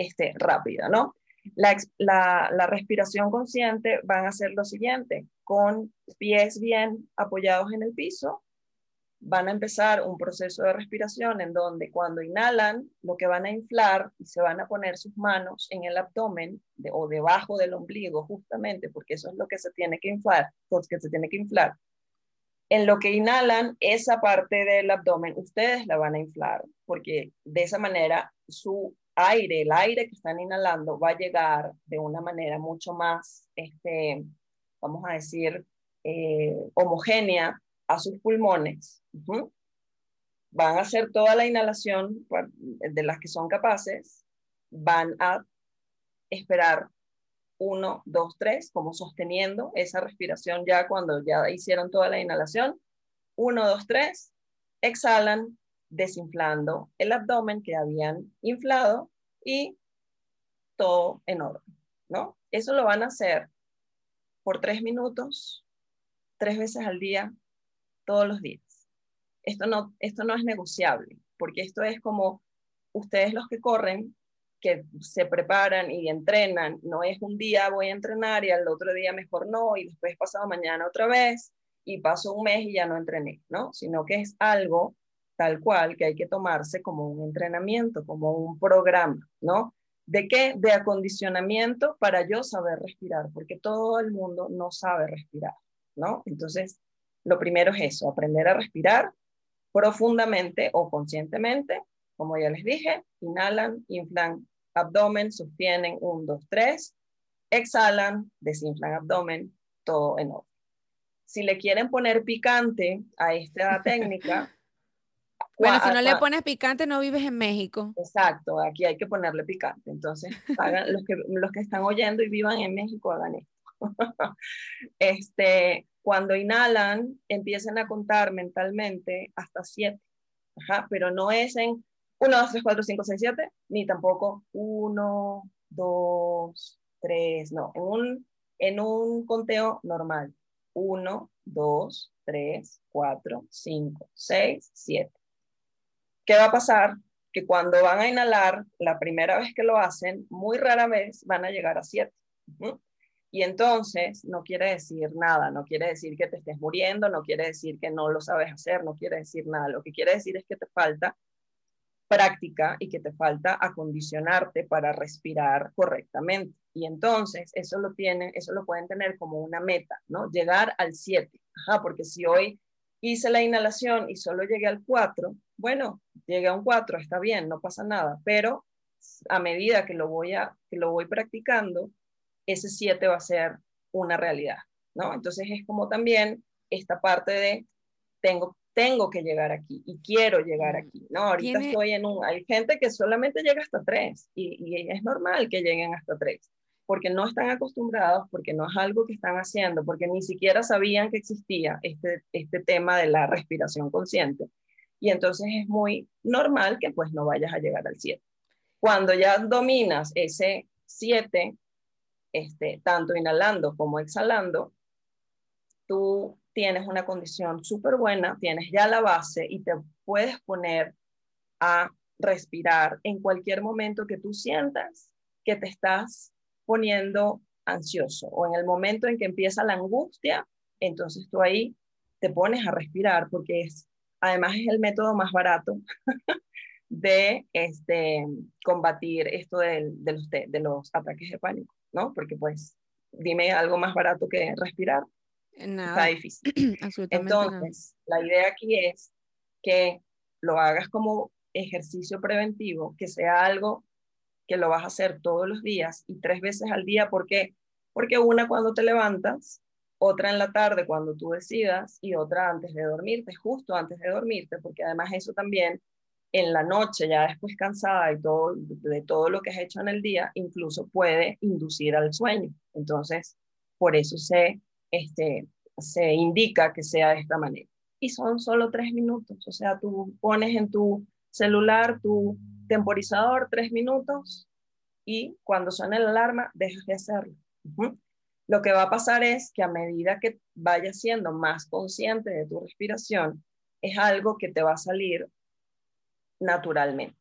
Speaker 2: este, rápida, ¿no? La, respiración consciente van a ser lo siguiente, con pies bien apoyados en el piso, van a empezar un proceso de respiración en donde cuando inhalan, lo que van a inflar y se van a poner sus manos en el abdomen o debajo del ombligo, justamente, porque eso es lo que se tiene que inflar, porque se tiene que inflar. En lo que inhalan, esa parte del abdomen, ustedes la van a inflar, porque de esa manera su aire, el aire que están inhalando va a llegar de una manera mucho más, este, vamos a decir, eh, homogénea a sus pulmones. Van a hacer toda la inhalación de las que son capaces, van a esperar uno, dos, tres, como sosteniendo esa respiración ya cuando ya hicieron toda la inhalación. Uno, dos, tres, exhalan, desinflando el abdomen que habían inflado y todo en orden, ¿no? Eso lo van a hacer por tres minutos, tres veces al día, todos los días. Esto no, esto no es negociable, porque esto es como ustedes los que corren, que se preparan y entrenan, no es un día voy a entrenar y al otro día mejor no, y después pasado mañana otra vez, y paso un mes y ya no entrené, ¿no? Sino que es algo tal cual que hay que tomarse como un entrenamiento, como un programa, ¿no? ¿De qué? De acondicionamiento para yo saber respirar, porque todo el mundo no sabe respirar, ¿no? Entonces, lo primero es eso, aprender a respirar profundamente o conscientemente, como ya les dije, inhalan, inflan abdomen, sostienen, un, dos, tres, exhalan, desinflan abdomen, todo en orden. Si le quieren poner picante a esta <laughs> técnica,
Speaker 1: bueno, si no le pones picante, no vives en México.
Speaker 2: Exacto, aquí hay que ponerle picante. Entonces, hagan, los, que, los que están oyendo y vivan en México, hagan esto. <laughs> este, cuando inhalan, empiecen a contar mentalmente hasta siete. Ajá, pero no es en 1, 2, 3, 4, 5, 6, 7, ni tampoco 1, 2, 3, no, en un, en un conteo normal. 1, 2, 3, 4, 5, 6, 7. ¿Qué va a pasar? Que cuando van a inhalar, la primera vez que lo hacen, muy rara vez van a llegar a 7. Y entonces no quiere decir nada, no quiere decir que te estés muriendo, no quiere decir que no lo sabes hacer, no quiere decir nada. Lo que quiere decir es que te falta práctica y que te falta acondicionarte para respirar correctamente. Y entonces eso lo tienen, eso lo pueden tener como una meta, ¿no? Llegar al 7. Ajá, porque si hoy hice la inhalación y solo llegué al 4, bueno, llegué a un 4, está bien, no pasa nada, pero a medida que lo voy, a, que lo voy practicando, ese 7 va a ser una realidad, ¿no? Entonces es como también esta parte de tengo, tengo que llegar aquí y quiero llegar mm. aquí, ¿no? Ahorita estoy en un, hay gente que solamente llega hasta 3 y, y es normal que lleguen hasta 3 porque no están acostumbrados, porque no es algo que están haciendo, porque ni siquiera sabían que existía este, este tema de la respiración consciente. Y entonces es muy normal que pues no vayas a llegar al 7. Cuando ya dominas ese 7, este, tanto inhalando como exhalando, tú tienes una condición súper buena, tienes ya la base y te puedes poner a respirar en cualquier momento que tú sientas que te estás poniendo ansioso o en el momento en que empieza la angustia, entonces tú ahí te pones a respirar porque es, además es el método más barato <laughs> de este, combatir esto de, los, de los ataques de pánico, ¿no? Porque pues dime algo más barato que respirar. Está difícil. <clears throat> Entonces, la idea aquí es que lo hagas como ejercicio preventivo, que sea algo que lo vas a hacer todos los días y tres veces al día. ¿Por qué? Porque una cuando te levantas, otra en la tarde cuando tú decidas y otra antes de dormirte, justo antes de dormirte, porque además eso también en la noche, ya después cansada y todo, de todo lo que has hecho en el día, incluso puede inducir al sueño. Entonces, por eso se, este, se indica que sea de esta manera. Y son solo tres minutos, o sea, tú pones en tu celular tu temporizador tres minutos y cuando suena la alarma, dejas de hacerlo. Lo que va a pasar es que a medida que vayas siendo más consciente de tu respiración, es algo que te va a salir naturalmente.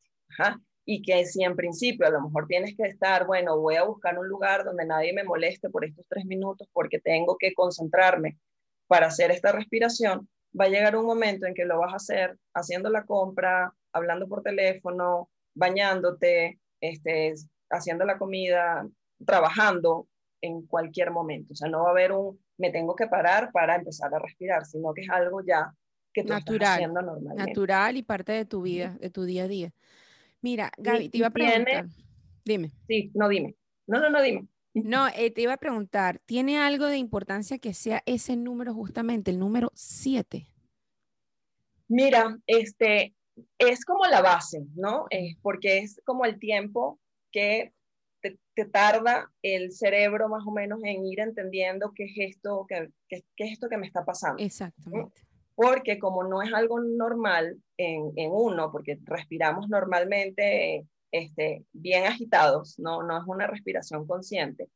Speaker 2: Y que si en principio a lo mejor tienes que estar, bueno, voy a buscar un lugar donde nadie me moleste por estos tres minutos porque tengo que concentrarme para hacer esta respiración, va a llegar un momento en que lo vas a hacer haciendo la compra, hablando por teléfono, bañándote, este, haciendo la comida, trabajando en cualquier momento. O sea, no va a haber un me tengo que parar para empezar a respirar, sino que es algo ya que tú natural, estás haciendo normalmente.
Speaker 3: Natural y parte de tu vida, de tu día a día. Mira, Gaby, te iba a preguntar. dime.
Speaker 2: Sí, no dime. No, no, no, dime.
Speaker 3: No, eh, te iba a preguntar, ¿tiene algo de importancia que sea ese número justamente, el número 7?
Speaker 2: Mira, este, es como la base, ¿no? Eh, porque es como el tiempo que te, tarda el cerebro más o menos en ir entendiendo qué es esto que, qué, es esto que me está pasando.
Speaker 3: Exactamente
Speaker 2: porque como no es algo normal en, uno, porque respiramos normalmente este, bien agitados, no, no es una respiración consciente,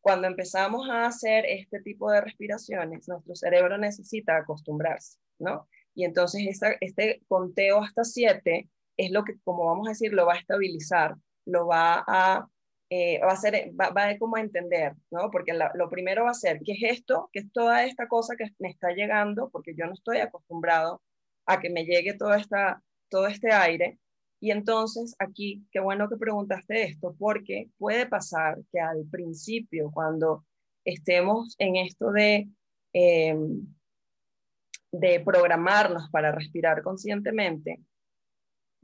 Speaker 2: cuando empezamos a hacer este tipo de respiraciones, nuestro cerebro necesita acostumbrarse, ¿no? Y entonces este conteo hasta siete es lo que, como vamos a decir, lo va a estabilizar, lo va a eh, va a ser, va, a como entender, ¿no? Porque lo primero va a ser, ¿qué es esto? ¿Qué es toda esta cosa que me está llegando? Porque yo no estoy acostumbrado a que me llegue toda esta, todo este aire. Y entonces aquí, qué bueno que preguntaste esto, porque puede pasar que al principio, cuando estemos en esto de, em, de programarnos para respirar conscientemente,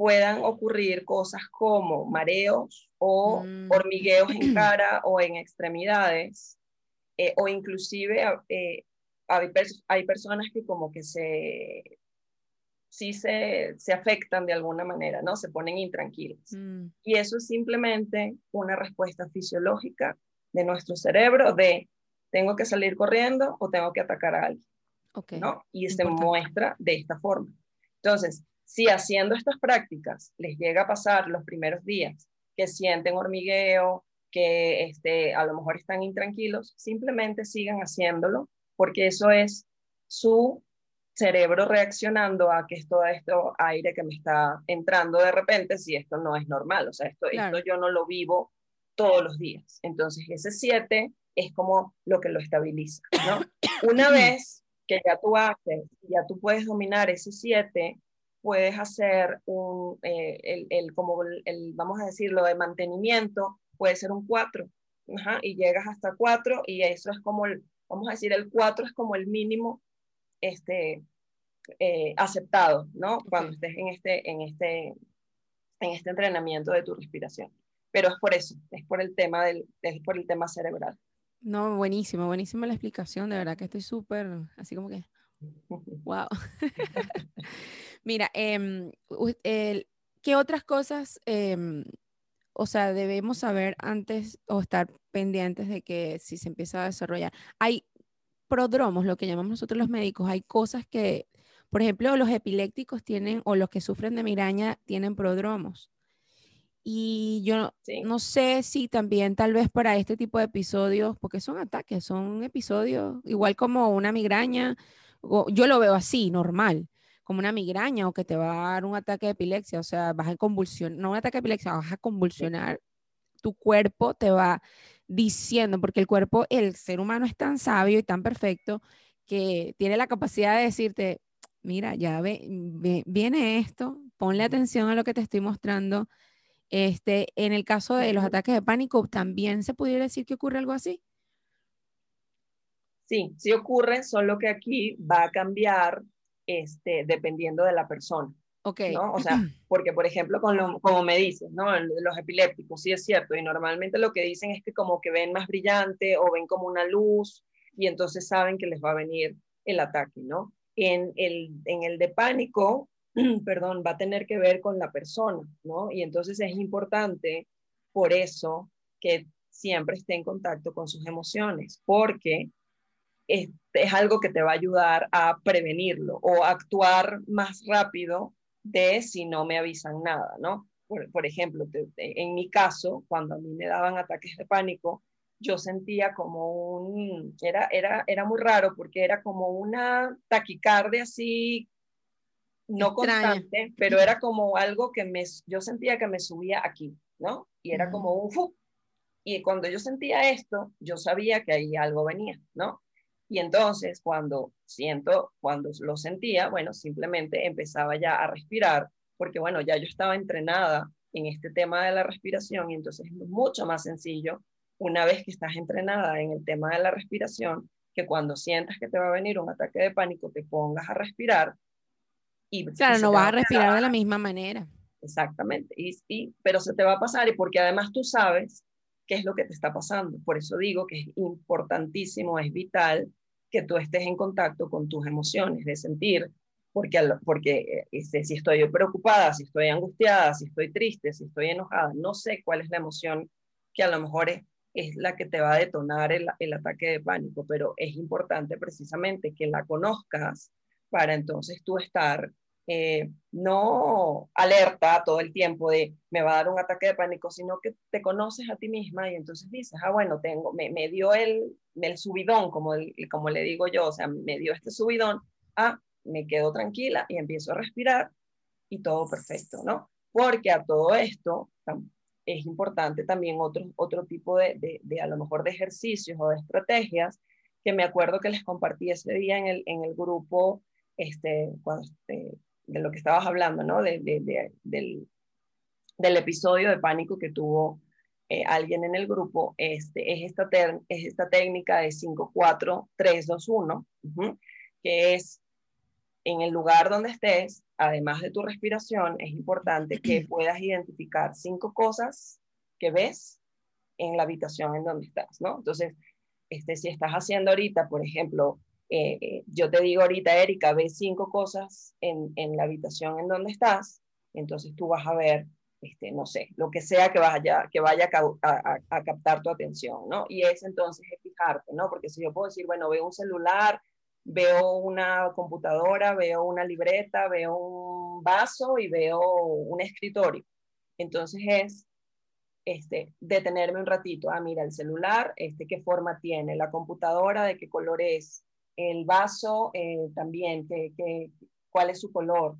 Speaker 2: puedan ocurrir cosas como mareos o mm. hormigueos en <clears throat> cara o en extremidades, eh, o inclusive eh, hay, hay, personas que como que se, sí se, se, afectan de alguna manera, ¿no? Se ponen intranquilos. Mm. Y eso es simplemente una respuesta fisiológica de nuestro cerebro de tengo que salir corriendo o tengo que atacar a alguien. ¿no? Y se muestra de esta forma. Entonces, si haciendo estas prácticas les llega a pasar los primeros días que sienten hormigueo, que este, a lo mejor están intranquilos, simplemente sigan haciéndolo, porque eso es su cerebro reaccionando a que es todo esto aire que me está entrando de repente, si esto no es normal, o sea, esto, esto yo no lo vivo todos los días. Entonces, ese 7 es como lo que lo estabiliza, ¿no? <coughs> Una vez que ya tú haces, ya tú puedes dominar ese 7, puedes hacer un, eh, el, como el, vamos a decirlo, de mantenimiento, puede ser un 4, y llegas hasta 4 y eso es como, el, vamos a decir, el 4 es como el mínimo este, eh, aceptado, ¿no? Cuando estés en este, en, este, en este entrenamiento de tu respiración. Pero es por eso, es por el tema, del, es por el tema cerebral.
Speaker 3: No, buenísimo, buenísima la explicación, de verdad que estoy súper, así como que <laughs> Wow. <laughs> Mira, em, ¿qué otras cosas, em, o sea, debemos saber antes o estar pendientes de que si se empieza a desarrollar? Hay prodromos, lo que llamamos nosotros los médicos, hay cosas que, por ejemplo, los epilépticos tienen, o los que sufren de migraña tienen prodromos. Y yo no sé si también tal vez para este tipo de episodios, porque son ataques, son episodios, igual como una migraña, yo lo veo así, normal, como una migraña o que te va a dar un ataque de epilepsia, o sea, vas a convulsionar, no un ataque de epilepsia, vas a convulsionar, tu cuerpo te va diciendo, porque el cuerpo, el ser humano es tan sabio y tan perfecto que tiene la capacidad de decirte, mira, ya ve, viene esto, ponle atención a lo que te estoy mostrando. Este, en el caso de los ataques de pánico, ¿también se pudiera decir que ocurre algo así?
Speaker 2: Sí, sí ocurre, solo que aquí va a cambiar este, dependiendo de la persona.
Speaker 3: Ok.
Speaker 2: ¿no? O sea, <clears throat> porque por ejemplo, con como me dices, ¿no? Los epilépticos, sí es cierto, y normalmente lo que dicen es que como que ven más brillante o ven como una luz y entonces saben que les va a venir el ataque, ¿no? En el, en el de pánico, <clears throat> perdón, va a tener que ver con la persona, ¿no? Y entonces es importante por eso que siempre esté en contacto con sus emociones, porque es, algo que te va a ayudar a prevenirlo o a actuar más rápido de si no me avisan nada, ¿no? Por, ejemplo, en mi caso, cuando a mí me daban ataques de pánico, yo sentía como un, era, era, era muy raro porque era como una taquicardia así, no constante, pero era como algo que me, yo sentía que me subía aquí, ¿no? Y era como un fu. Y cuando yo sentía esto, yo sabía que ahí algo venía, ¿no? Y entonces cuando siento, cuando lo sentía, bueno, simplemente empezaba ya a respirar, porque bueno, ya yo estaba entrenada en este tema de la respiración y entonces es mucho más sencillo una vez que estás entrenada en el tema de la respiración, que cuando sientas que te va a venir un ataque de pánico, te pongas a respirar.
Speaker 3: Y claro, no vas a respirar de la misma manera.
Speaker 2: Exactamente, y, y, pero se te va a pasar y porque además tú sabes qué es lo que te está pasando. Por eso digo que es importantísimo, es vital que tú estés en contacto con tus emociones, de sentir, porque, porque este, si estoy preocupada, si estoy angustiada, si estoy triste, si estoy enojada, no sé cuál es la emoción que a lo mejor es, es la que te va a detonar el, ataque de pánico, pero es importante precisamente que la conozcas para entonces tú estar eh, no alerta todo el tiempo de me va a dar un ataque de pánico, sino que te conoces a ti misma y entonces dices, ah, bueno, tengo, me, me dio el, el subidón, como, como le digo yo, o sea, me dio este subidón, ah, me quedo tranquila y empiezo a respirar y todo perfecto, ¿no? Porque a todo esto es importante también otro, otro tipo de, de, de, a lo mejor, de ejercicios o de estrategias que me acuerdo que les compartí ese día en el, en el grupo, este, cuando, este, de lo que estabas hablando, ¿no? De, del, del, episodio de pánico que tuvo eh, alguien en el grupo, este, es, esta es esta técnica de 5-4-3-2-1, que es en el lugar donde estés, además de tu respiración, es importante que <clears throat> puedas identificar cinco cosas que ves en la habitación en donde estás, ¿no? Entonces, este, si estás haciendo ahorita, por ejemplo, eh, yo te digo ahorita, Erika, ve cinco cosas en, en, la habitación en donde estás, entonces tú vas a ver, este, no sé, lo que sea que vaya, que vaya a, a, captar tu atención, ¿no? Y es entonces fijarte, ¿no? Porque si yo puedo decir, bueno, veo un celular, veo una computadora, veo una libreta, veo un vaso y veo un escritorio. Entonces es este, detenerme un ratito. Ah, mira, el celular, este, ¿qué forma tiene? La computadora, ¿de qué color es? El vaso eh, también, que, cuál es su color.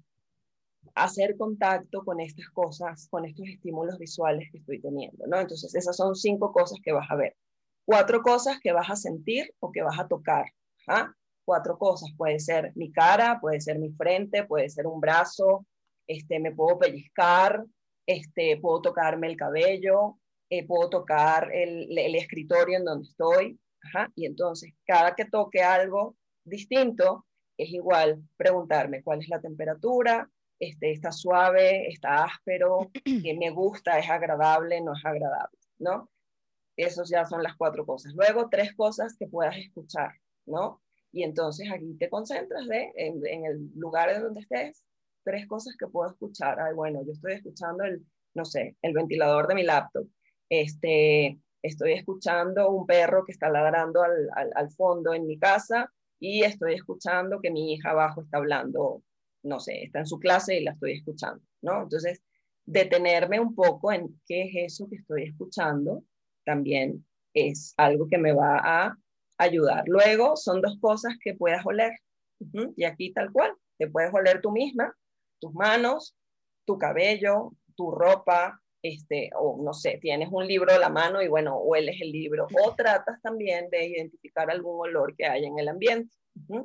Speaker 2: Hacer contacto con estas cosas, con estos estímulos visuales que estoy teniendo, ¿no? Entonces, esas son cinco cosas que vas a ver. Cuatro cosas que vas a sentir o que vas a tocar. ¿ah? Cuatro cosas, puede ser mi cara, puede ser mi frente, puede ser un brazo, este, me puedo pellizcar, este, puedo tocarme el cabello, eh, puedo tocar el escritorio en donde estoy, y entonces, cada que toque algo distinto, es igual preguntarme cuál es la temperatura, este, está suave, está áspero, <clears throat> que me gusta, es agradable, no es agradable, ¿no? Esas ya son las cuatro cosas. Luego, tres cosas que puedas escuchar, ¿no? Y entonces aquí te concentras de, en, en el lugar en donde estés, tres cosas que puedo escuchar. Ay, bueno, yo estoy escuchando el, no sé, el ventilador de mi laptop. Este, estoy escuchando un perro que está ladrando al, al, fondo en mi casa y estoy escuchando que mi hija abajo está hablando, no sé, está en su clase y la estoy escuchando, ¿no? Entonces, detenerme un poco en qué es eso que estoy escuchando también es algo que me va a ayudar. Luego, son dos cosas que puedas oler, Y aquí tal cual, te puedes oler tú misma, tus manos, tu cabello, tu ropa, este, o no sé, tienes un libro a la mano y bueno, hueles el libro, o tratas también de identificar algún olor que haya en el ambiente.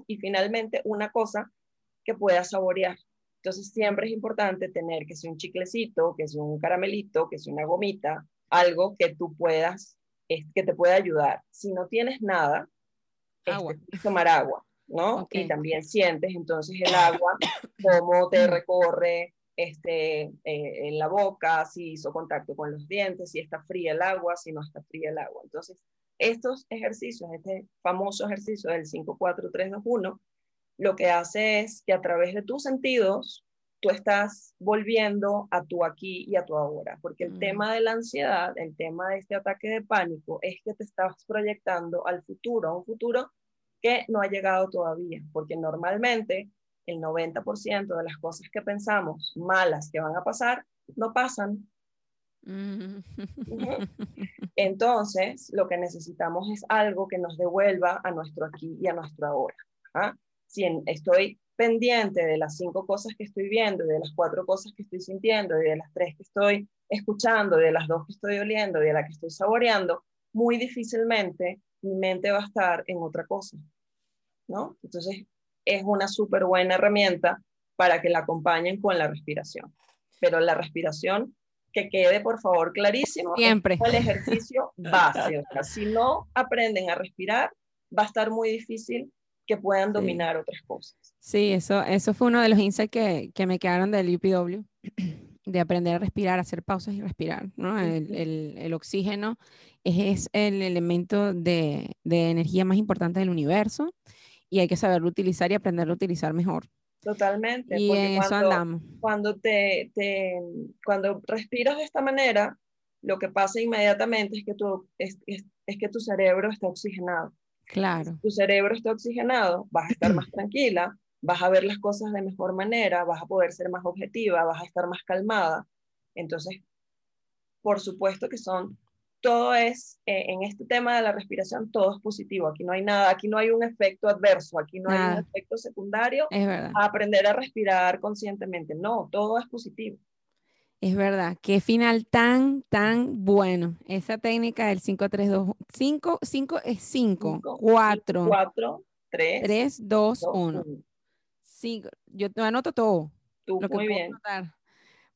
Speaker 2: Y finalmente, una cosa que puedas saborear. Entonces, siempre es importante tener que sea un chiclecito, que sea un caramelito, que sea una gomita, algo que tú puedas, que te pueda ayudar. Si no tienes nada, este, tomar agua, ¿no? Y también sientes entonces el agua, cómo te recorre, este, eh, en la boca, si hizo contacto con los dientes, si está fría el agua, si no está fría el agua. Entonces, estos ejercicios, este famoso ejercicio del 5, 4, 3, 2, 1, lo que hace es que a través de tus sentidos, tú estás volviendo a tu aquí y a tu ahora, porque el mm. tema de la ansiedad, el tema de este ataque de pánico, es que te estás proyectando al futuro, a un futuro que no ha llegado todavía, porque normalmente el 90% de las cosas que pensamos malas que van a pasar, no pasan. Mm. <laughs> Entonces, lo que necesitamos es algo que nos devuelva a nuestro aquí y a nuestro ahora. ¿ah? Si estoy pendiente de las cinco cosas que estoy viendo, de las cuatro cosas que estoy sintiendo, de las tres que estoy escuchando, de las dos que estoy oliendo, de la que estoy saboreando, muy difícilmente mi mente va a estar en otra cosa. ¿no? Entonces, es una súper buena herramienta para que la acompañen con la respiración. Pero la respiración, que quede por favor clarísimo,
Speaker 1: Siempre.
Speaker 2: es el ejercicio base. si no aprenden a respirar, va a estar muy difícil que puedan dominar otras cosas.
Speaker 1: Sí, eso, eso fue uno de los insights que, que me quedaron del UPW, <clears throat> de aprender a respirar, hacer pausas y respirar. ¿no? El, el, el oxígeno es, es, el elemento de, de energía más importante del universo y hay que saberlo utilizar y aprenderlo a utilizar mejor.
Speaker 2: Totalmente.
Speaker 1: Y en eso andamos.
Speaker 2: Cuando, te, te, cuando respiras de esta manera, lo que pasa inmediatamente es que tu, es, es, es que tu cerebro está oxigenado.
Speaker 1: Claro.
Speaker 2: tu cerebro está oxigenado, vas a estar más <clears throat> tranquila, vas a ver las cosas de mejor manera, vas a poder ser más objetiva, vas a estar más calmada. Entonces, por supuesto que son todo es, eh, en este tema de la respiración, todo es positivo. Aquí no hay nada, aquí no hay un efecto adverso, aquí no hay un efecto secundario.
Speaker 1: Es verdad.
Speaker 2: A aprender a respirar conscientemente. No, todo es positivo.
Speaker 1: Es verdad. Qué final tan, tan bueno. Esa técnica del 5, 3, 2, 5, 5 es 5, 4,
Speaker 2: 4, 3,
Speaker 1: 3 2, 1. 5. Yo te anoto todo.
Speaker 2: Tú,
Speaker 1: lo que
Speaker 2: muy bien.
Speaker 1: Notar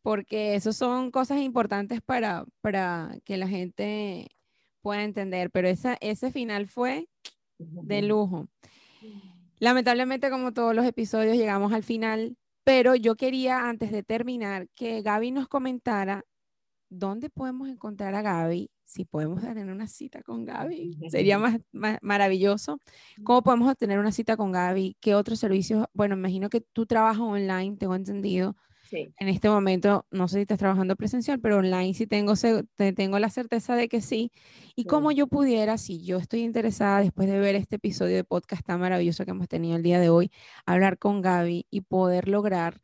Speaker 1: porque eso son cosas importantes para, para que la gente pueda entender, pero esa, ese final fue de lujo. Lamentablemente, como todos los episodios, llegamos al final, pero yo quería, antes de terminar, que Gaby nos comentara dónde podemos encontrar a Gaby, si podemos tener una cita con Gaby, sería <laughs> más, maravilloso. ¿Cómo podemos obtener una cita con Gaby? ¿Qué otros servicios? Bueno, imagino que tú trabajas online, tengo entendido. En este momento, no sé si estás trabajando presencial, pero online sí tengo, tengo la certeza de que sí. Y como yo pudiera, si yo estoy interesada después de ver este episodio de podcast tan maravilloso que hemos tenido el día de hoy, hablar con Gaby y poder lograr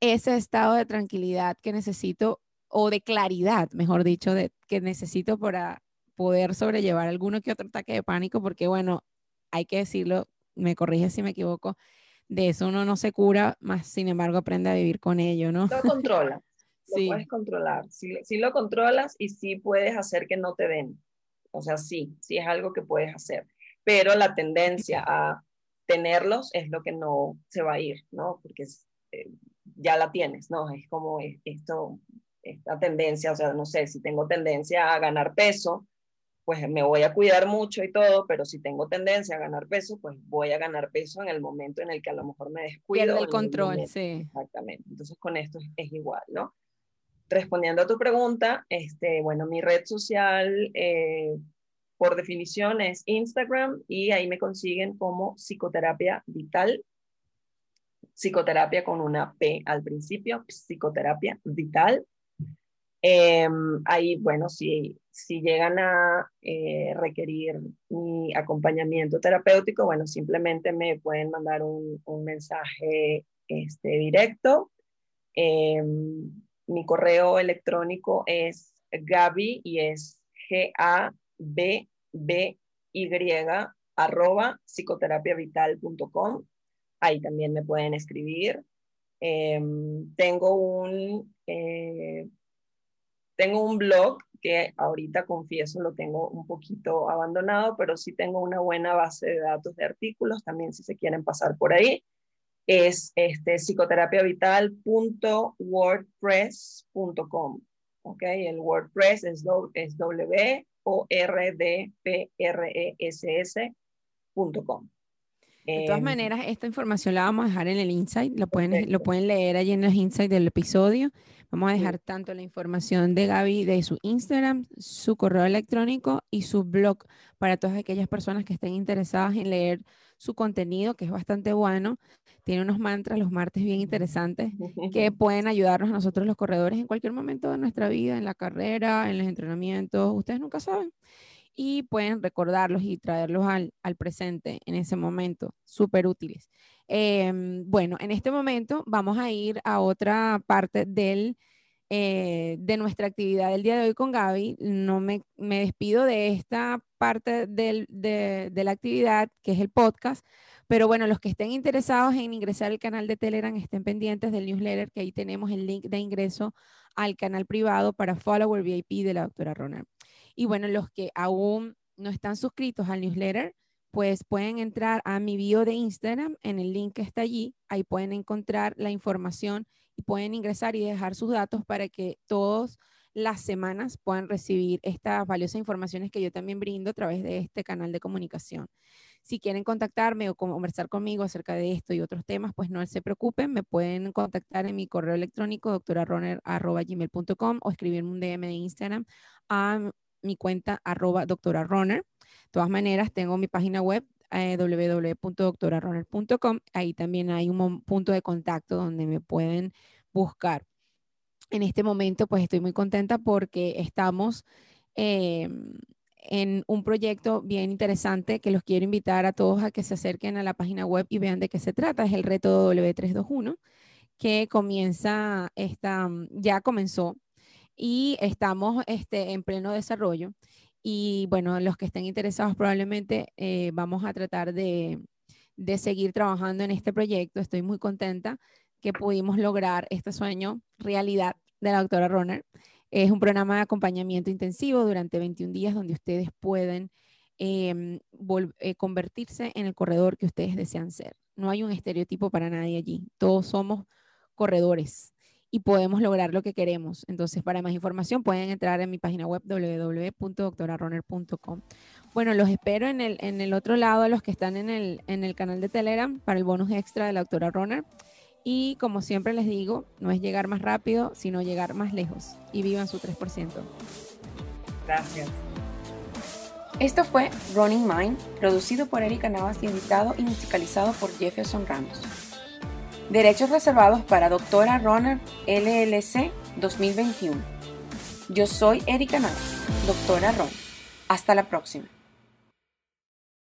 Speaker 1: ese estado de tranquilidad que necesito, o de claridad, mejor dicho, de, que necesito para poder sobrellevar alguno que otro ataque de pánico, porque bueno, hay que decirlo, me corrige si me equivoco, de eso uno no se cura, más sin embargo aprende a vivir con ello, ¿no?
Speaker 2: Lo controlas, <laughs> lo puedes controlar, si, lo controlas y sí puedes hacer que no te den, o sea, sí, sí es algo que puedes hacer, pero la tendencia a tenerlos es lo que no se va a ir, ¿no? Porque eh, ya la tienes, ¿no? Es como esto, esta tendencia, o sea, no sé, si tengo tendencia a ganar peso, pues me voy a cuidar mucho y todo, pero si tengo tendencia a ganar peso, pues voy a ganar peso en el momento en el que a lo mejor me descuido.
Speaker 1: El control, sí.
Speaker 2: Exactamente. Entonces con esto es, igual, ¿no? Respondiendo a tu pregunta, este, bueno, mi red social eh, por definición es Instagram y ahí me consiguen como psicoterapia vital, psicoterapia con una P al principio, psicoterapia vital. Em, ahí, bueno, si, si llegan a eh, requerir mi acompañamiento terapéutico, bueno, simplemente me pueden mandar un, mensaje este, directo. Em, mi correo electrónico es Gaby y es G-A-B-B-Y arroba ahí también me pueden escribir. Em, tengo un eh, tengo un blog que ahorita confieso lo tengo un poquito abandonado, pero sí tengo una buena base de datos de artículos, también si se quieren pasar por ahí. Es este, psicoterapiavital.wordpress.com. ¿ok? El WordPress es, es W-O-R-D-P-R-E-S-S.com.
Speaker 1: De todas em, maneras, esta información la vamos a dejar en el insight, lo pueden, lo pueden leer allí en los insights del episodio. Vamos a dejar tanto la información de Gaby de su Instagram, su correo electrónico y su blog para todas aquellas personas que estén interesadas en leer su contenido, que es bastante bueno. Tiene unos mantras los martes bien interesantes que <laughs> pueden ayudarnos a nosotros los corredores en cualquier momento de nuestra vida, en la carrera, en los entrenamientos. Ustedes nunca saben y pueden recordarlos y traerlos al, presente en ese momento, súper útiles. Em, bueno, en este momento vamos a ir a otra parte del, eh, de nuestra actividad del día de hoy con Gaby. No me, me despido de esta parte del, de, de la actividad, que es el podcast, pero bueno, los que estén interesados en ingresar al canal de Telegram, estén pendientes del newsletter, que ahí tenemos el link de ingreso al canal privado para Follower VIP de la doctora Ronald. Y bueno, los que aún no están suscritos al newsletter, pues pueden entrar a mi bio de Instagram en el link que está allí. Ahí pueden encontrar la información y pueden ingresar y dejar sus datos para que todas las semanas puedan recibir estas valiosas informaciones que yo también brindo a través de este canal de comunicación. Si quieren contactarme o conversar conmigo acerca de esto y otros temas, pues no se preocupen, me pueden contactar en mi correo electrónico doctoraroner.gmail.com o escribirme un DM de Instagram a mi cuenta arroba todas maneras, tengo mi página web eh, Ahí también hay un punto de contacto donde me pueden buscar. En este momento, pues estoy muy contenta porque estamos em, en un proyecto bien interesante que los quiero invitar a todos a que se acerquen a la página web y vean de qué se trata. Es el reto W321 que comienza esta, ya comenzó y estamos este, en pleno desarrollo. Y bueno, los que estén interesados probablemente eh, vamos a tratar de, seguir trabajando en este proyecto. Estoy muy contenta que pudimos lograr este sueño realidad de la doctora Roner. Es un programa de acompañamiento intensivo durante 21 días donde ustedes pueden em, eh, convertirse en el corredor que ustedes desean ser. No hay un estereotipo para nadie allí. Todos somos corredores y podemos lograr lo que queremos. Entonces, para más información pueden entrar en mi página web www.doctoraroner.com. Bueno, los espero en el, en el otro lado, los que están en el, en el canal de Telegram, para el bonus extra de la doctora Roner. Y como siempre les digo, no es llegar más rápido, sino llegar más lejos. Y vivan su 3%.
Speaker 2: Gracias.
Speaker 4: Esto fue Running Mind, producido por Erika Navas y editado y musicalizado por Jefferson Ramos. Derechos reservados para Doctora Runner LLC 2021. Yo soy Erika Navas, Doctora Runner. Hasta la próxima.